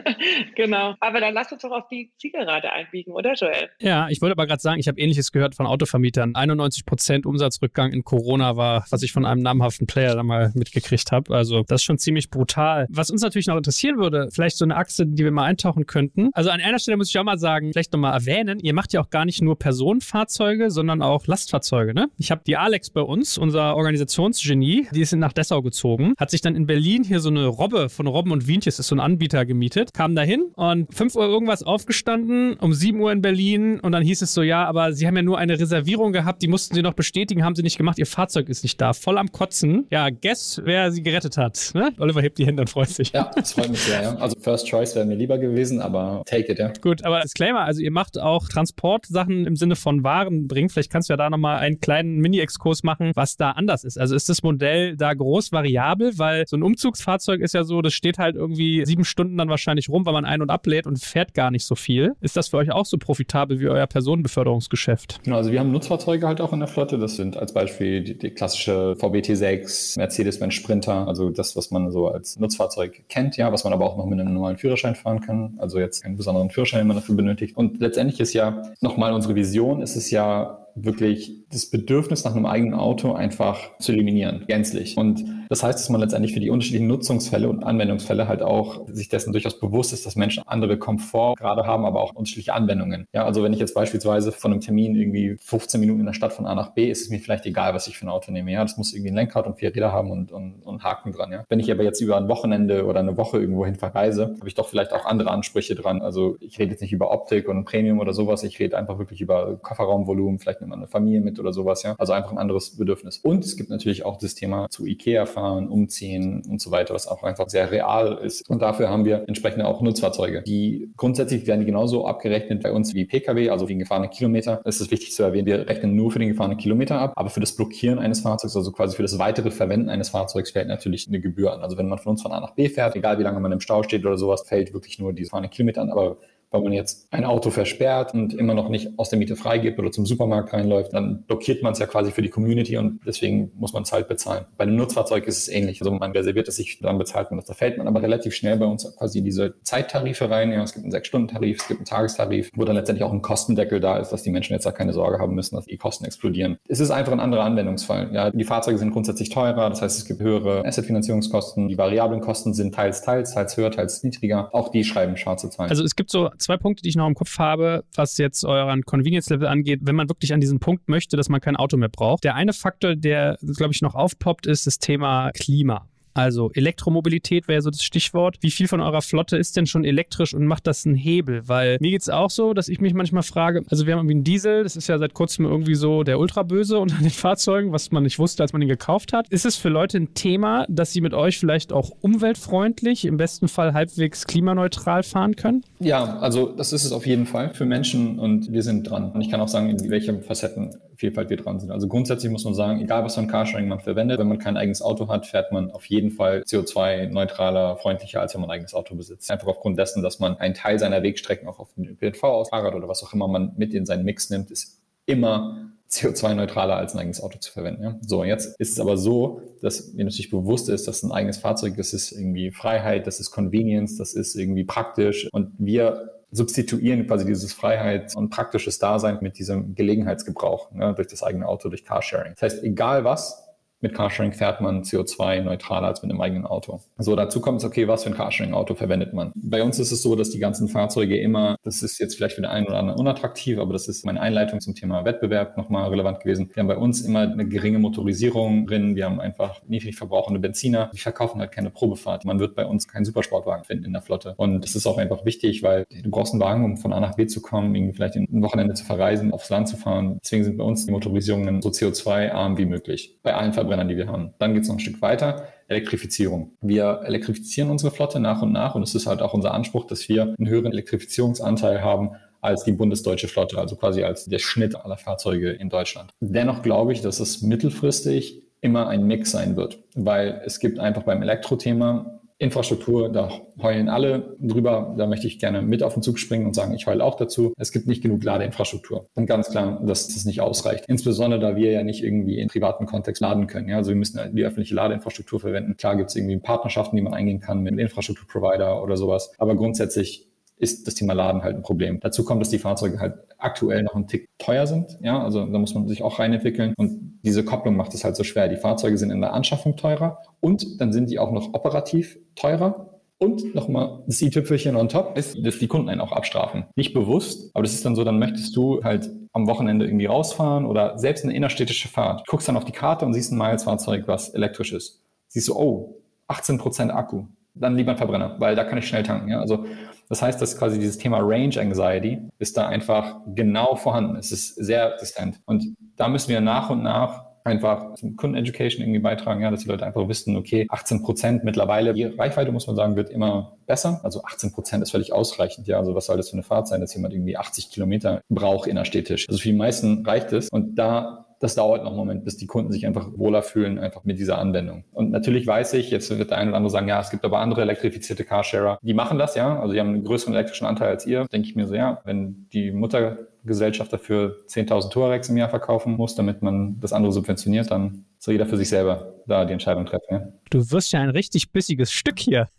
genau. Aber dann lasst uns doch auf die Zielgerade einbiegen, oder Joel? Ja, ich wollte aber gerade sagen, ich habe ähnliches gehört von Autovermietern. 91 Prozent Umsatzrückgang in Corona war, was ich von einem namhaften Player da mal mitgekriegt habe. Also das ist schon ziemlich brutal. Was uns natürlich noch interessieren würde, vielleicht so eine Achse, die wir mal eintauchen könnten. Also an einer Stelle muss ich auch mal sagen, vielleicht nochmal erwähnen, ihr macht ja auch gar nicht nur Personenfahrzeuge, sondern auch Lastfahrzeuge, ne? Ich habe die Alex bei uns, unser Organisationsgenie, die ist nach Dessau gezogen, hat sich dann in Berlin hier so eine Robbe von Robben und Wientjes, ist so ein Anbieter gemietet, kam dahin und 5 Uhr irgendwas aufgestanden, um 7 Uhr in Berlin und dann hieß es so, ja, aber sie haben ja nur eine Reservierung gehabt, die mussten sie noch bestätigen, haben sie nicht gemacht, ihr Fahrzeug ist nicht da, voll am Kotzen. Ja, guess, wer sie gerettet hat. Ne? Oliver hebt die Hände und freut sich. Ja, das freut mich sehr, ja. Also First Choice wäre mir lieber gewesen, aber take it, ja. Gut, aber Disclaimer, also ihr macht auch Transportsachen im Sinne von Waren bringen. Vielleicht kannst du ja da nochmal einen kleinen Mini-Exkurs machen, was da anders ist. Also ist das Modell da groß variabel, weil so ein Umzugsfahrzeug ist ja so, das steht halt irgendwie sieben Stunden dann wahrscheinlich rum, weil man ein- und ablädt und fährt gar nicht so viel. Ist das für euch auch so profitabel wie euer Personenbeförderungsgeschäft? Genau, also wir haben Nutzfahrzeuge halt auch in der Flotte. Das sind als Beispiel die, die klassische VBT6, Mercedes-Benz Sprinter, also das, was man so als Nutzfahrzeug kennt, ja, was man aber auch noch mit einem normalen Führerschein fahren kann. Also jetzt keinen besonderen Führerschein, man dafür benötigt. Und letztendlich ist ja nochmal unsere Vision, ist es ja wirklich das Bedürfnis nach einem eigenen Auto einfach zu eliminieren, gänzlich. Und das heißt, dass man letztendlich für die unterschiedlichen Nutzungsfälle und Anwendungsfälle halt auch sich dessen durchaus bewusst ist, dass Menschen andere Komfort gerade haben, aber auch unterschiedliche Anwendungen. Ja, also wenn ich jetzt beispielsweise von einem Termin irgendwie 15 Minuten in der Stadt von A nach B, ist es mir vielleicht egal, was ich für ein Auto nehme. Ja, das muss irgendwie ein Lenkrad und vier Räder haben und, und, und Haken dran. Ja, wenn ich aber jetzt über ein Wochenende oder eine Woche irgendwo hin verreise, habe ich doch vielleicht auch andere Ansprüche dran. Also ich rede jetzt nicht über Optik und Premium oder sowas. Ich rede einfach wirklich über Kofferraumvolumen, vielleicht nimmt man eine Familie mit oder sowas. Ja, also einfach ein anderes Bedürfnis. Und es gibt natürlich auch das Thema zu Ikea fahren, umziehen und so weiter, was auch einfach sehr real ist. Und dafür haben wir entsprechende auch Nutzfahrzeuge. Die grundsätzlich werden die genauso abgerechnet bei uns wie Pkw, also wie gefahrene Kilometer. Es ist wichtig zu erwähnen, wir rechnen nur für den gefahrenen Kilometer ab, aber für das Blockieren eines Fahrzeugs, also quasi für das weitere Verwenden eines Fahrzeugs, fällt natürlich eine Gebühr an. Also wenn man von uns von A nach B fährt, egal wie lange man im Stau steht oder sowas, fällt wirklich nur diese gefahrene Kilometer an, aber weil man jetzt ein Auto versperrt und immer noch nicht aus der Miete freigibt oder zum Supermarkt reinläuft, dann blockiert man es ja quasi für die Community und deswegen muss man es halt bezahlen. Bei einem Nutzfahrzeug ist es ähnlich. Also man reserviert es sich, dann bezahlt man das. Da fällt man aber relativ schnell bei uns quasi diese Zeittarife rein. Ja, es gibt einen Sechs-Stunden-Tarif, es gibt einen Tagestarif, wo dann letztendlich auch ein Kostendeckel da ist, dass die Menschen jetzt da keine Sorge haben müssen, dass die Kosten explodieren. Es ist einfach ein anderer Anwendungsfall. Ja, die Fahrzeuge sind grundsätzlich teurer, das heißt, es gibt höhere Assetfinanzierungskosten. Die variablen Kosten sind teils, teils, teils höher, teils niedriger. Auch die schreiben schwarze Zahlen. Also es gibt so zwei Punkte, die ich noch im Kopf habe, was jetzt euren Convenience-Level angeht, wenn man wirklich an diesen Punkt möchte, dass man kein Auto mehr braucht. Der eine Faktor, der, glaube ich, noch aufpoppt, ist das Thema Klima. Also Elektromobilität wäre so das Stichwort. Wie viel von eurer Flotte ist denn schon elektrisch und macht das einen Hebel? Weil mir geht es auch so, dass ich mich manchmal frage, also wir haben irgendwie einen Diesel, das ist ja seit kurzem irgendwie so der Ultraböse unter den Fahrzeugen, was man nicht wusste, als man ihn gekauft hat. Ist es für Leute ein Thema, dass sie mit euch vielleicht auch umweltfreundlich, im besten Fall halbwegs klimaneutral fahren können? Ja, also das ist es auf jeden Fall für Menschen und wir sind dran. Und ich kann auch sagen, in welchen Facettenvielfalt wir dran sind. Also grundsätzlich muss man sagen, egal was für ein Carsharing man verwendet, wenn man kein eigenes Auto hat, fährt man auf jeden Fall CO2-neutraler, freundlicher, als wenn man ein eigenes Auto besitzt. Einfach aufgrund dessen, dass man einen Teil seiner Wegstrecken auch auf den ÖPNV auslagert oder was auch immer man mit in seinen Mix nimmt, ist immer CO2-neutraler als ein eigenes Auto zu verwenden. Ja? So, jetzt ist es aber so, dass mir natürlich bewusst ist, dass ein eigenes Fahrzeug, das ist irgendwie Freiheit, das ist Convenience, das ist irgendwie praktisch und wir substituieren quasi dieses Freiheit und praktisches Dasein mit diesem Gelegenheitsgebrauch ne, durch das eigene Auto, durch Carsharing. Das heißt, egal was, mit Carsharing fährt man CO2-neutraler als mit einem eigenen Auto. So, dazu kommt es, okay, was für ein Carsharing-Auto verwendet man? Bei uns ist es so, dass die ganzen Fahrzeuge immer, das ist jetzt vielleicht für den einen oder anderen unattraktiv, aber das ist meine Einleitung zum Thema Wettbewerb nochmal relevant gewesen. Wir haben bei uns immer eine geringe Motorisierung drin, wir haben einfach niedrig verbrauchende Benziner. Wir verkaufen halt keine Probefahrt. Man wird bei uns keinen Supersportwagen finden in der Flotte. Und das ist auch einfach wichtig, weil du brauchst einen Wagen, um von A nach B zu kommen, irgendwie vielleicht ein Wochenende zu verreisen, aufs Land zu fahren. Deswegen sind bei uns die Motorisierungen so CO2-arm wie möglich. Bei allen Verbrennern, die wir haben. Dann geht es noch ein Stück weiter. Elektrifizierung. Wir elektrifizieren unsere Flotte nach und nach und es ist halt auch unser Anspruch, dass wir einen höheren Elektrifizierungsanteil haben als die bundesdeutsche Flotte, also quasi als der Schnitt aller Fahrzeuge in Deutschland. Dennoch glaube ich, dass es mittelfristig immer ein Mix sein wird, weil es gibt einfach beim Elektrothema Infrastruktur, da heulen alle drüber. Da möchte ich gerne mit auf den Zug springen und sagen, ich heule auch dazu. Es gibt nicht genug Ladeinfrastruktur. Und ganz klar, dass das nicht ausreicht. Insbesondere, da wir ja nicht irgendwie in privaten Kontext laden können. Ja, also wir müssen die öffentliche Ladeinfrastruktur verwenden. Klar gibt es irgendwie Partnerschaften, die man eingehen kann mit Infrastrukturprovider oder sowas. Aber grundsätzlich ist das Thema Laden halt ein Problem. Dazu kommt, dass die Fahrzeuge halt aktuell noch ein Tick teuer sind. Ja, also da muss man sich auch reinentwickeln. Und diese Kopplung macht es halt so schwer. Die Fahrzeuge sind in der Anschaffung teurer und dann sind die auch noch operativ teurer. Und nochmal das i-Tüpfelchen on top ist, dass die Kunden einen auch abstrafen. Nicht bewusst, aber das ist dann so, dann möchtest du halt am Wochenende irgendwie rausfahren oder selbst eine innerstädtische Fahrt. Du guckst dann auf die Karte und siehst ein Miles-Fahrzeug, was elektrisch ist. Siehst du, oh, 18% Akku. Dann lieber ein Verbrenner, weil da kann ich schnell tanken. Ja? Also das heißt, dass quasi dieses Thema Range Anxiety ist da einfach genau vorhanden. Es ist sehr existent. Und da müssen wir nach und nach einfach zum Kundeneducation irgendwie beitragen, ja, dass die Leute einfach wissen, okay, 18 Prozent mittlerweile, die Reichweite, muss man sagen, wird immer besser. Also 18 Prozent ist völlig ausreichend, ja. Also was soll das für eine Fahrt sein, dass jemand irgendwie 80 Kilometer braucht innerstädtisch? Also für die meisten reicht es. Und da das dauert noch einen Moment, bis die Kunden sich einfach wohler fühlen, einfach mit dieser Anwendung. Und natürlich weiß ich, jetzt wird der eine oder andere sagen, ja, es gibt aber andere elektrifizierte Carsharer, die machen das, ja. Also die haben einen größeren elektrischen Anteil als ihr. Denke ich mir so, ja, wenn die Muttergesellschaft dafür 10.000 Touaregs im Jahr verkaufen muss, damit man das andere subventioniert, dann soll jeder für sich selber da die Entscheidung treffen. Ja? Du wirst ja ein richtig bissiges Stück hier.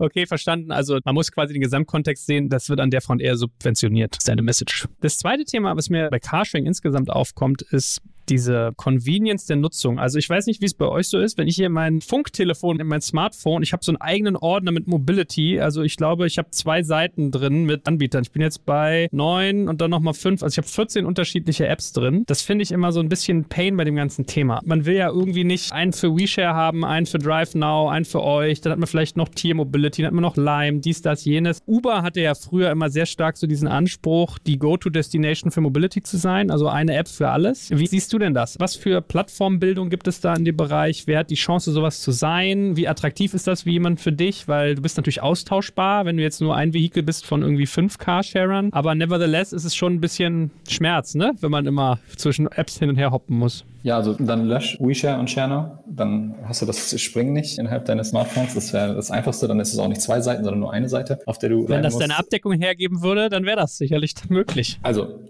Okay, verstanden. Also man muss quasi den Gesamtkontext sehen. Das wird an der Front eher subventioniert. Das ist eine Message. Das zweite Thema, was mir bei Carsharing insgesamt aufkommt, ist diese Convenience der Nutzung. Also ich weiß nicht, wie es bei euch so ist, wenn ich hier mein Funktelefon in mein Smartphone, ich habe so einen eigenen Ordner mit Mobility. Also ich glaube, ich habe zwei Seiten drin mit Anbietern. Ich bin jetzt bei neun und dann nochmal fünf. Also ich habe 14 unterschiedliche Apps drin. Das finde ich immer so ein bisschen Pain bei dem ganzen Thema. Man will ja irgendwie nicht einen für WeShare haben, einen für DriveNow, einen für euch. Dann hat man vielleicht noch Tier Mobility, dann hat man noch Lime, dies, das, jenes. Uber hatte ja früher immer sehr stark so diesen Anspruch, die Go-To-Destination für Mobility zu sein. Also eine App für alles. Wie siehst du denn das? Was für Plattformbildung gibt es da in dem Bereich? Wer hat die Chance, sowas zu sein? Wie attraktiv ist das wie jemand für dich? Weil du bist natürlich austauschbar, wenn du jetzt nur ein Vehikel bist von irgendwie fünf Carsharern. Aber nevertheless ist es schon ein bisschen Schmerz, ne? Wenn man immer zwischen Apps hin und her hoppen muss. Ja, also dann lösch WeShare und ShareNow. Dann hast du das Springen nicht innerhalb deines Smartphones. Das wäre das Einfachste. Dann ist es auch nicht zwei Seiten, sondern nur eine Seite, auf der du. Wenn das musst. deine Abdeckung hergeben würde, dann wäre das sicherlich möglich. Also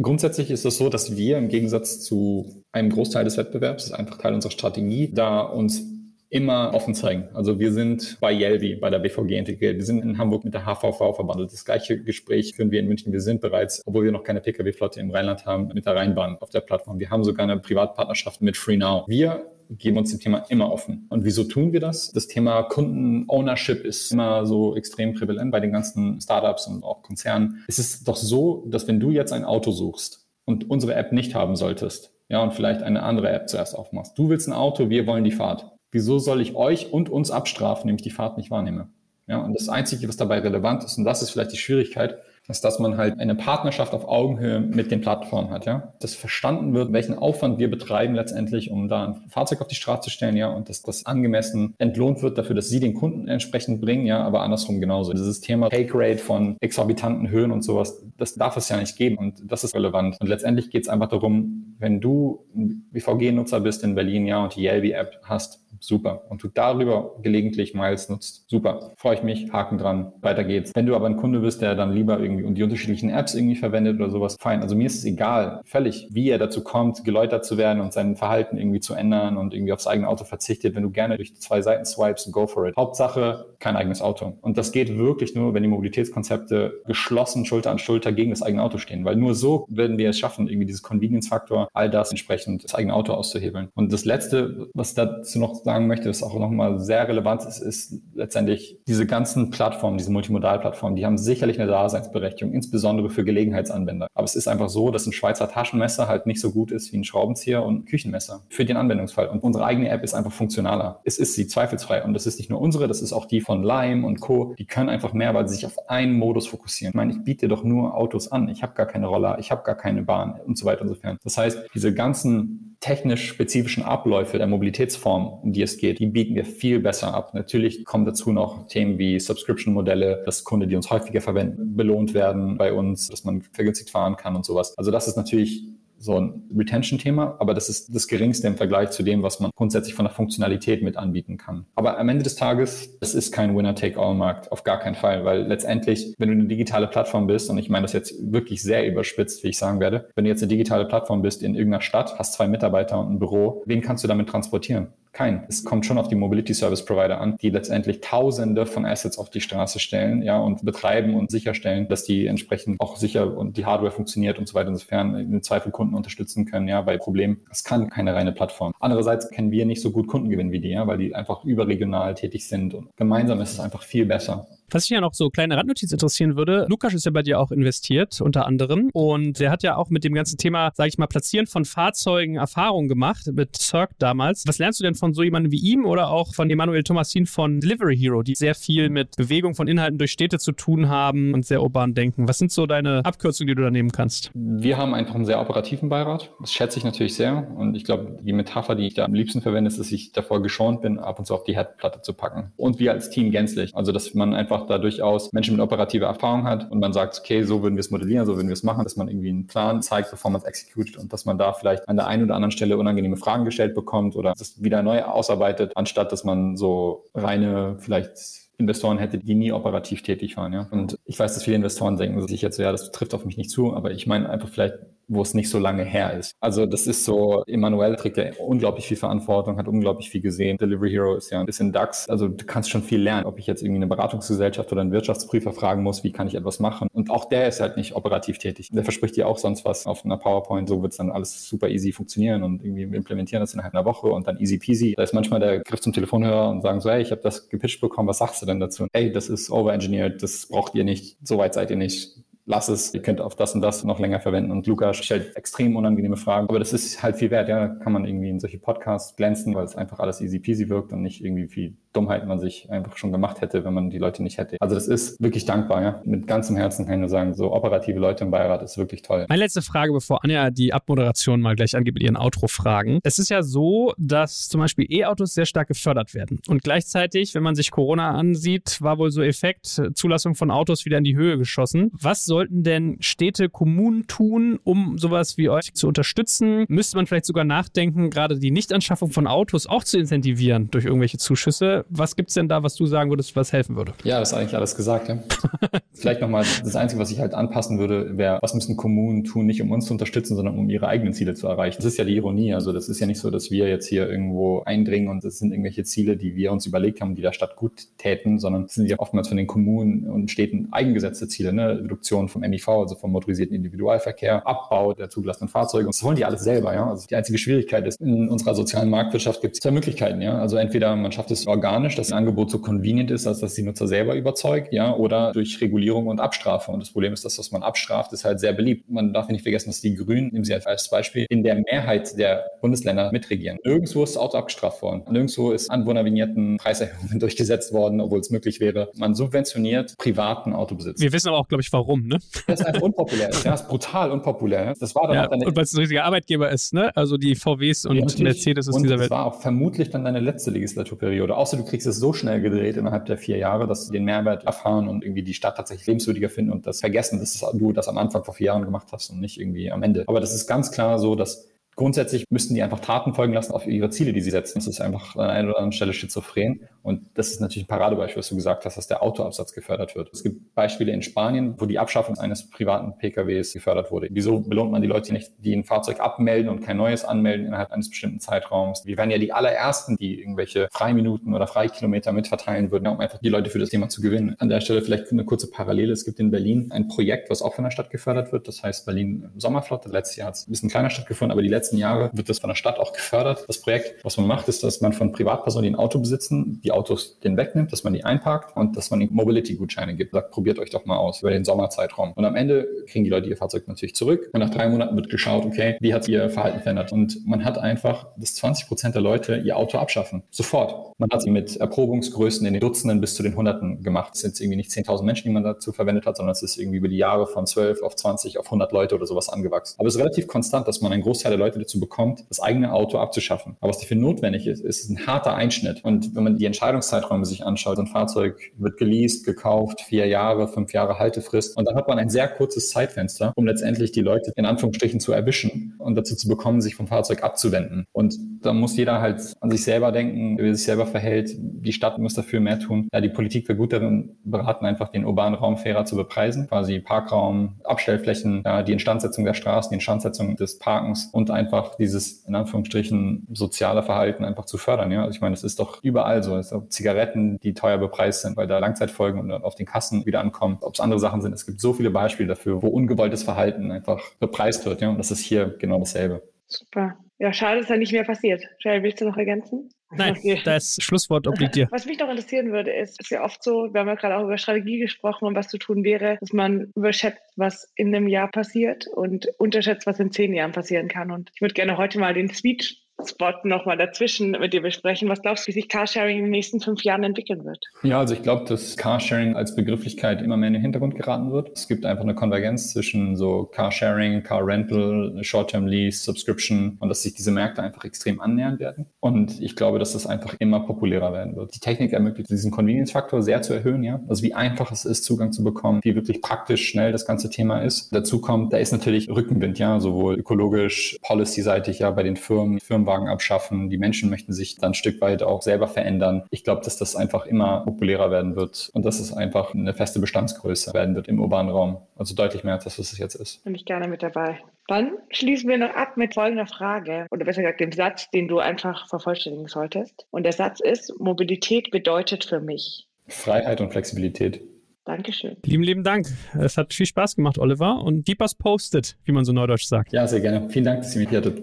Grundsätzlich ist es so, dass wir im Gegensatz zu einem Großteil des Wettbewerbs, das ist einfach Teil unserer Strategie, da uns immer offen zeigen. Also wir sind bei Yelvi, bei der BVG integriert. Wir sind in Hamburg mit der HVV verbandelt. Das gleiche Gespräch führen wir in München. Wir sind bereits, obwohl wir noch keine Pkw-Flotte im Rheinland haben, mit der Rheinbahn auf der Plattform. Wir haben sogar eine Privatpartnerschaft mit FreeNow. Wir geben uns dem Thema immer offen. Und wieso tun wir das? Das Thema Kunden-Ownership ist immer so extrem prävalent bei den ganzen Startups und auch Konzernen. Es ist doch so, dass wenn du jetzt ein Auto suchst und unsere App nicht haben solltest, ja, und vielleicht eine andere App zuerst aufmachst. Du willst ein Auto, wir wollen die Fahrt. Wieso soll ich euch und uns abstrafen, nämlich die Fahrt nicht wahrnehme? Ja, und das Einzige, was dabei relevant ist, und das ist vielleicht die Schwierigkeit, ist, dass man halt eine Partnerschaft auf Augenhöhe mit den Plattformen hat, ja. Dass verstanden wird, welchen Aufwand wir betreiben letztendlich, um da ein Fahrzeug auf die Straße zu stellen, ja, und dass das angemessen entlohnt wird dafür, dass sie den Kunden entsprechend bringen, ja, aber andersrum genauso. Dieses Thema Take Rate von exorbitanten Höhen und sowas, das darf es ja nicht geben und das ist relevant. Und letztendlich geht es einfach darum, wenn du ein BVG-Nutzer bist in Berlin, ja, und die Yelby-App hast, super. Und du darüber gelegentlich Miles nutzt, super. Freue ich mich, Haken dran, weiter geht's. Wenn du aber ein Kunde bist, der dann lieber irgendwie und die unterschiedlichen Apps irgendwie verwendet oder sowas, fein. Also mir ist es egal, völlig, wie er dazu kommt, geläutert zu werden und sein Verhalten irgendwie zu ändern und irgendwie aufs eigene Auto verzichtet. Wenn du gerne durch zwei Seiten swipes, go for it. Hauptsache, kein eigenes Auto. Und das geht wirklich nur, wenn die Mobilitätskonzepte geschlossen Schulter an Schulter gegen das eigene Auto stehen. Weil nur so werden wir es schaffen, irgendwie dieses Convenience-Faktor, all das entsprechend das eigene Auto auszuhebeln. Und das Letzte, was dazu noch sagen möchte, ist auch nochmal sehr relevant ist, ist letztendlich diese ganzen Plattformen, diese Multimodalplattformen, die haben sicherlich eine Daseinsberechtigung, insbesondere für Gelegenheitsanwender. Aber es ist einfach so, dass ein Schweizer Taschenmesser halt nicht so gut ist wie ein Schraubenzieher und ein Küchenmesser für den Anwendungsfall. Und unsere eigene App ist einfach funktionaler. Es ist sie zweifelsfrei. Und das ist nicht nur unsere, das ist auch die von Lime und Co. Die können einfach mehr, weil sie sich auf einen Modus fokussieren. Ich meine, ich biete doch nur Autos an. Ich habe gar keine Roller, ich habe gar keine Bahn und so weiter und so fort. Das heißt, diese ganzen technisch spezifischen Abläufe der Mobilitätsform, um die es geht, die bieten wir viel besser ab. Natürlich kommen dazu noch Themen wie Subscription-Modelle, dass Kunden, die uns häufiger verwenden, belohnt werden bei uns, dass man vergünstigt fahren kann und sowas. Also das ist natürlich so ein Retention-Thema, aber das ist das geringste im Vergleich zu dem, was man grundsätzlich von der Funktionalität mit anbieten kann. Aber am Ende des Tages, es ist kein Winner-Take-All-Markt, auf gar keinen Fall, weil letztendlich, wenn du eine digitale Plattform bist, und ich meine das jetzt wirklich sehr überspitzt, wie ich sagen werde, wenn du jetzt eine digitale Plattform bist in irgendeiner Stadt, hast zwei Mitarbeiter und ein Büro, wen kannst du damit transportieren? Kein. Es kommt schon auf die Mobility Service Provider an, die letztendlich Tausende von Assets auf die Straße stellen, ja, und betreiben und sicherstellen, dass die entsprechend auch sicher und die Hardware funktioniert und so weiter, insofern im Zweifel Kunden unterstützen können, ja, bei Problemen. Es kann keine reine Plattform. Andererseits kennen wir nicht so gut Kunden gewinnen wie die, ja, weil die einfach überregional tätig sind und gemeinsam ist es einfach viel besser. Was mich ja noch so kleine Randnotiz interessieren würde, Lukas ist ja bei dir auch investiert, unter anderem. Und der hat ja auch mit dem ganzen Thema, sage ich mal, Platzieren von Fahrzeugen Erfahrungen gemacht, mit Cirque damals. Was lernst du denn von so jemandem wie ihm oder auch von Emanuel Thomasin von Delivery Hero, die sehr viel mit Bewegung von Inhalten durch Städte zu tun haben und sehr urban denken? Was sind so deine Abkürzungen, die du da nehmen kannst? Wir haben einfach einen sehr operativen Beirat. Das schätze ich natürlich sehr. Und ich glaube, die Metapher, die ich da am liebsten verwende, ist, dass ich davor geschont bin, ab und zu auf die Herdplatte zu packen. Und wir als Team gänzlich. Also, dass man einfach einfach da durchaus Menschen mit operativer Erfahrung hat und man sagt, okay, so würden wir es modellieren, so würden wir es machen, dass man irgendwie einen Plan zeigt, bevor man es executed und dass man da vielleicht an der einen oder anderen Stelle unangenehme Fragen gestellt bekommt oder das wieder neu ausarbeitet, anstatt dass man so reine vielleicht Investoren hätte, die nie operativ tätig waren. Ja. Und ich weiß, dass viele Investoren denken sich jetzt, ja, das trifft auf mich nicht zu, aber ich meine einfach vielleicht wo es nicht so lange her ist. Also das ist so, Emanuel trägt ja unglaublich viel Verantwortung, hat unglaublich viel gesehen. Delivery Hero ist ja ein bisschen DAX. Also du kannst schon viel lernen, ob ich jetzt irgendwie eine Beratungsgesellschaft oder einen Wirtschaftsprüfer fragen muss, wie kann ich etwas machen. Und auch der ist halt nicht operativ tätig. Der verspricht dir auch sonst was auf einer PowerPoint. So wird es dann alles super easy funktionieren und irgendwie implementieren das innerhalb einer Woche und dann easy peasy. Da ist manchmal der Griff zum Telefonhörer und sagen so, hey, ich habe das gepitcht bekommen, was sagst du denn dazu? Hey, das ist overengineered, das braucht ihr nicht, so weit seid ihr nicht lass es, ihr könnt auf das und das noch länger verwenden. Und Luca stellt extrem unangenehme Fragen, aber das ist halt viel wert. Ja, kann man irgendwie in solche Podcasts glänzen, weil es einfach alles easy peasy wirkt und nicht irgendwie viel Dummheit man sich einfach schon gemacht hätte, wenn man die Leute nicht hätte. Also das ist wirklich dankbar, ja. Mit ganzem Herzen kann ich nur sagen, so operative Leute im Beirat ist wirklich toll. Meine letzte Frage, bevor Anja die Abmoderation mal gleich angeht mit ihren Outro-Fragen. Es ist ja so, dass zum Beispiel E-Autos sehr stark gefördert werden. Und gleichzeitig, wenn man sich Corona ansieht, war wohl so Effekt, Zulassung von Autos wieder in die Höhe geschossen. Was sollten denn Städte, Kommunen tun, um sowas wie euch zu unterstützen? Müsste man vielleicht sogar nachdenken, gerade die Nichtanschaffung von Autos auch zu incentivieren durch irgendwelche Zuschüsse? Was gibt es denn da, was du sagen würdest, was helfen würde? Ja, das ist eigentlich alles gesagt. Ja. Vielleicht nochmal, das Einzige, was ich halt anpassen würde, wäre, was müssen Kommunen tun, nicht um uns zu unterstützen, sondern um ihre eigenen Ziele zu erreichen. Das ist ja die Ironie. Also das ist ja nicht so, dass wir jetzt hier irgendwo eindringen und das sind irgendwelche Ziele, die wir uns überlegt haben, die der Stadt gut täten, sondern es sind ja oftmals von den Kommunen und Städten eigengesetzte Ziele, ne? Reduktion vom MIV, also vom motorisierten Individualverkehr, Abbau der zugelassenen Fahrzeuge. Und das wollen die alles selber, ja. Also die einzige Schwierigkeit ist, in unserer sozialen Marktwirtschaft gibt es zwei Möglichkeiten, ja. Also entweder man schafft es organisch dass ein Angebot so convenient ist, als dass die Nutzer selber überzeugt, ja, oder durch Regulierung und Abstrafe. Und das Problem ist, dass was man abstraft, ist halt sehr beliebt. Man darf nicht vergessen, dass die Grünen, nehmen Sie als Beispiel, in der Mehrheit der Bundesländer mitregieren. Nirgendwo ist das Auto abgestraft worden. Nirgendwo ist Anwohnervignetten Preiserhöhungen durchgesetzt worden, obwohl es möglich wäre. Man subventioniert privaten Autobesitz. Wir wissen aber auch, glaube ich, warum, ne? Das ist einfach unpopulär. Ja, das ist brutal unpopulär. Das war dann ja, und weil es ein riesiger Arbeitgeber ist, ne? Also die VWs und ja, Mercedes ist und dieser Welt. Das war auch vermutlich dann deine letzte Legislaturperiode. Außer du kriegst es so schnell gedreht innerhalb der vier Jahre, dass sie den Mehrwert erfahren und irgendwie die Stadt tatsächlich lebenswürdiger finden und das vergessen, dass du das am Anfang vor vier Jahren gemacht hast und nicht irgendwie am Ende. Aber das ist ganz klar so, dass Grundsätzlich müssten die einfach Taten folgen lassen auf ihre Ziele, die sie setzen. Das ist einfach an einer oder anderen Stelle schizophren. Und das ist natürlich ein Paradebeispiel, was du gesagt hast, dass der Autoabsatz gefördert wird. Es gibt Beispiele in Spanien, wo die Abschaffung eines privaten PKWs gefördert wurde. Wieso belohnt man die Leute nicht, die ein Fahrzeug abmelden und kein neues anmelden innerhalb eines bestimmten Zeitraums? Wir wären ja die allerersten, die irgendwelche Freiminuten oder Freikilometer mitverteilen würden, um einfach die Leute für das Thema zu gewinnen. An der Stelle vielleicht eine kurze Parallele. Es gibt in Berlin ein Projekt, was auch von der Stadt gefördert wird. Das heißt Berlin Sommerflotte. Letztes Jahr hat es ein bisschen kleiner stattgefunden, aber die letzten Jahre wird das von der Stadt auch gefördert. Das Projekt, was man macht, ist, dass man von Privatpersonen, die ein Auto besitzen, die Autos den wegnimmt, dass man die einparkt und dass man ihnen Mobility-Gutscheine gibt. Sagt, probiert euch doch mal aus über den Sommerzeitraum. Und am Ende kriegen die Leute ihr Fahrzeug natürlich zurück. Und nach drei Monaten wird geschaut, okay, wie hat ihr Verhalten verändert? Und man hat einfach, dass 20 Prozent der Leute ihr Auto abschaffen. Sofort. Man hat sie mit Erprobungsgrößen in den Dutzenden bis zu den Hunderten gemacht. Es sind irgendwie nicht 10.000 Menschen, die man dazu verwendet hat, sondern es ist irgendwie über die Jahre von 12 auf 20 auf 100 Leute oder sowas angewachsen. Aber es ist relativ konstant, dass man einen Großteil der Leute Leute dazu bekommt, das eigene Auto abzuschaffen. Aber was dafür notwendig ist, ist ein harter Einschnitt. Und wenn man die Entscheidungszeiträume sich anschaut, ein Fahrzeug wird geleast, gekauft, vier Jahre, fünf Jahre Haltefrist. Und dann hat man ein sehr kurzes Zeitfenster, um letztendlich die Leute in Anführungsstrichen zu erwischen und dazu zu bekommen, sich vom Fahrzeug abzuwenden. Und da muss jeder halt an sich selber denken, wie er sich selber verhält. Die Stadt muss dafür mehr tun. Ja, die Politik wird gut darin beraten, einfach den urbanen Raum fairer zu bepreisen. Quasi Parkraum, Abstellflächen, ja, die Instandsetzung der Straßen, die Instandsetzung des Parkens und einfach dieses, in Anführungsstrichen, soziale Verhalten einfach zu fördern. Ja? Also ich meine, es ist doch überall so. Es ist auch Zigaretten, die teuer bepreist sind, weil da Langzeitfolgen und auf den Kassen wieder ankommen. Ob es andere Sachen sind, es gibt so viele Beispiele dafür, wo ungewolltes Verhalten einfach bepreist wird. Ja? Und das ist hier genau dasselbe. Super. Ja, schade, dass da nicht mehr passiert. Sharon, willst du noch ergänzen? Nein, okay. das Schlusswort obliegt dir. Was mich noch interessieren würde, ist, ist ja oft so, wir haben ja gerade auch über Strategie gesprochen und was zu tun wäre, dass man überschätzt, was in einem Jahr passiert und unterschätzt, was in zehn Jahren passieren kann. Und ich würde gerne heute mal den Speech Spot nochmal dazwischen mit dir besprechen. Was glaubst du, wie sich Carsharing in den nächsten fünf Jahren entwickeln wird? Ja, also ich glaube, dass Carsharing als Begrifflichkeit immer mehr in den Hintergrund geraten wird. Es gibt einfach eine Konvergenz zwischen so Carsharing, Car Rental, Short-Term Lease, Subscription und dass sich diese Märkte einfach extrem annähern werden. Und ich glaube, dass das einfach immer populärer werden wird. Die Technik ermöglicht diesen Convenience-Faktor sehr zu erhöhen, ja. Also wie einfach es ist, Zugang zu bekommen, wie wirklich praktisch schnell das ganze Thema ist. Dazu kommt, da ist natürlich Rückenwind, ja, sowohl ökologisch, policy-seitig, ja, bei den Firmen, Firmen Firmenwagen abschaffen. Die Menschen möchten sich dann ein Stück weit auch selber verändern. Ich glaube, dass das einfach immer populärer werden wird und dass es einfach eine feste Bestandsgröße werden wird im urbanen Raum. Also deutlich mehr als das, was es jetzt ist. Bin ich gerne mit dabei. Dann schließen wir noch ab mit folgender Frage oder besser gesagt dem Satz, den du einfach vervollständigen solltest. Und der Satz ist, Mobilität bedeutet für mich. Freiheit und Flexibilität. Dankeschön. Lieben, lieben Dank. Es hat viel Spaß gemacht, Oliver. Und keep us posted, wie man so neudeutsch sagt. Ja, sehr gerne. Vielen Dank, dass ihr mich hier hattet.